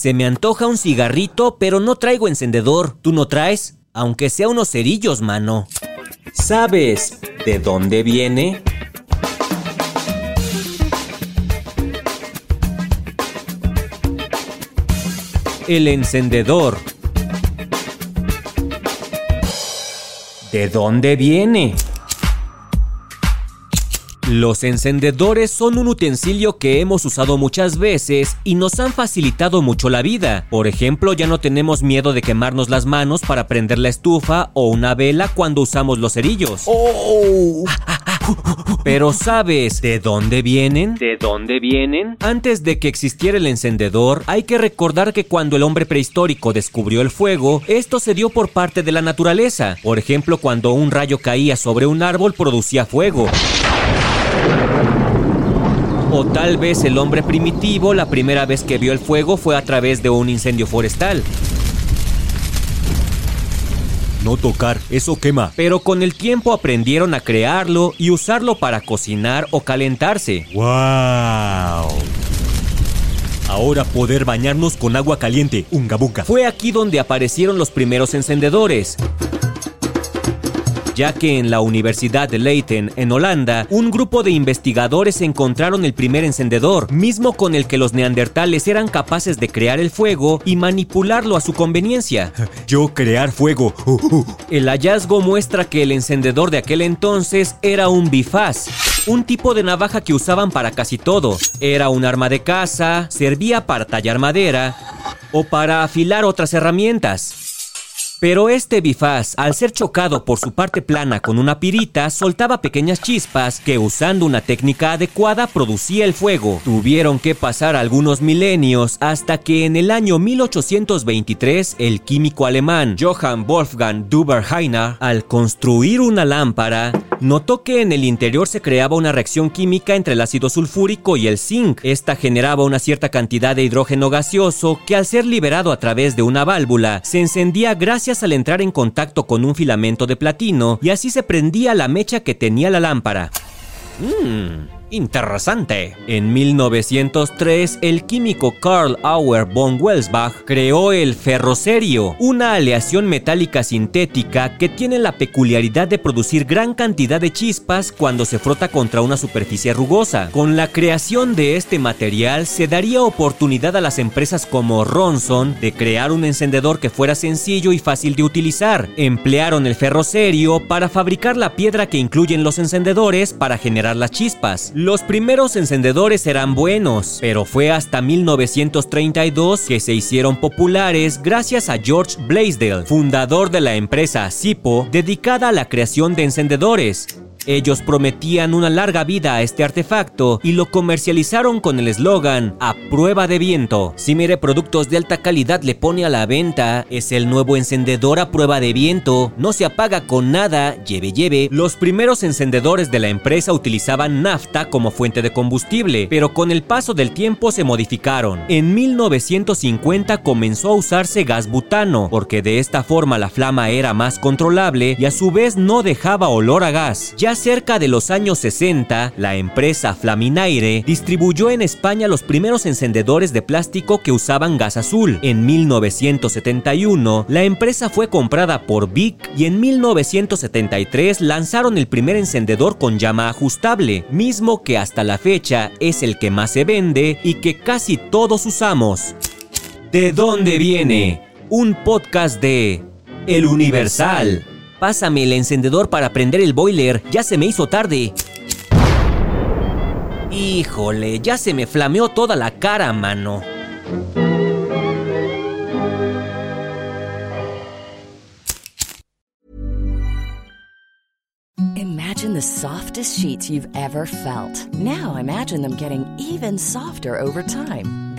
Se me antoja un cigarrito, pero no traigo encendedor. ¿Tú no traes? Aunque sea unos cerillos, mano. ¿Sabes de dónde viene? El encendedor. ¿De dónde viene? Los encendedores son un utensilio que hemos usado muchas veces y nos han facilitado mucho la vida. Por ejemplo, ya no tenemos miedo de quemarnos las manos para prender la estufa o una vela cuando usamos los cerillos. Oh. Pero ¿sabes de dónde vienen? ¿De dónde vienen? Antes de que existiera el encendedor, hay que recordar que cuando el hombre prehistórico descubrió el fuego, esto se dio por parte de la naturaleza. Por ejemplo, cuando un rayo caía sobre un árbol producía fuego. O tal vez el hombre primitivo la primera vez que vio el fuego fue a través de un incendio forestal. No tocar, eso quema. Pero con el tiempo aprendieron a crearlo y usarlo para cocinar o calentarse. ¡Wow! Ahora poder bañarnos con agua caliente, unga bunga. Fue aquí donde aparecieron los primeros encendedores ya que en la Universidad de Leiden, en Holanda, un grupo de investigadores encontraron el primer encendedor, mismo con el que los neandertales eran capaces de crear el fuego y manipularlo a su conveniencia. Yo crear fuego. Uh, uh. El hallazgo muestra que el encendedor de aquel entonces era un bifaz, un tipo de navaja que usaban para casi todo. Era un arma de caza, servía para tallar madera o para afilar otras herramientas. Pero este bifaz, al ser chocado por su parte plana con una pirita, soltaba pequeñas chispas que usando una técnica adecuada producía el fuego. Tuvieron que pasar algunos milenios hasta que en el año 1823 el químico alemán Johann Wolfgang Duberheiner, al construir una lámpara, notó que en el interior se creaba una reacción química entre el ácido sulfúrico y el zinc. Esta generaba una cierta cantidad de hidrógeno gaseoso que al ser liberado a través de una válvula se encendía gracias al entrar en contacto con un filamento de platino y así se prendía la mecha que tenía la lámpara. Mmm. Interesante. En 1903, el químico Karl Auer von Welsbach creó el ferrocerio, una aleación metálica sintética que tiene la peculiaridad de producir gran cantidad de chispas cuando se frota contra una superficie rugosa. Con la creación de este material se daría oportunidad a las empresas como Ronson de crear un encendedor que fuera sencillo y fácil de utilizar. Emplearon el ferrocerio para fabricar la piedra que incluyen los encendedores para generar las chispas. Los primeros encendedores eran buenos, pero fue hasta 1932 que se hicieron populares gracias a George Blaisdell, fundador de la empresa Sipo, dedicada a la creación de encendedores. Ellos prometían una larga vida a este artefacto y lo comercializaron con el eslogan a prueba de viento. Si Mire Productos de alta calidad le pone a la venta, es el nuevo encendedor a prueba de viento, no se apaga con nada, lleve lleve. Los primeros encendedores de la empresa utilizaban nafta como fuente de combustible, pero con el paso del tiempo se modificaron. En 1950 comenzó a usarse gas butano, porque de esta forma la flama era más controlable y a su vez no dejaba olor a gas. Ya cerca de los años 60, la empresa Flaminaire distribuyó en España los primeros encendedores de plástico que usaban gas azul. En 1971, la empresa fue comprada por Vic y en 1973 lanzaron el primer encendedor con llama ajustable, mismo que hasta la fecha es el que más se vende y que casi todos usamos. ¿De dónde viene? Un podcast de El Universal. Pásame el encendedor para prender el boiler, ya se me hizo tarde. Híjole, ya se me flameó toda la cara, mano. Imagine the softest sheets you've ever felt. Now imagine them getting even softer over time.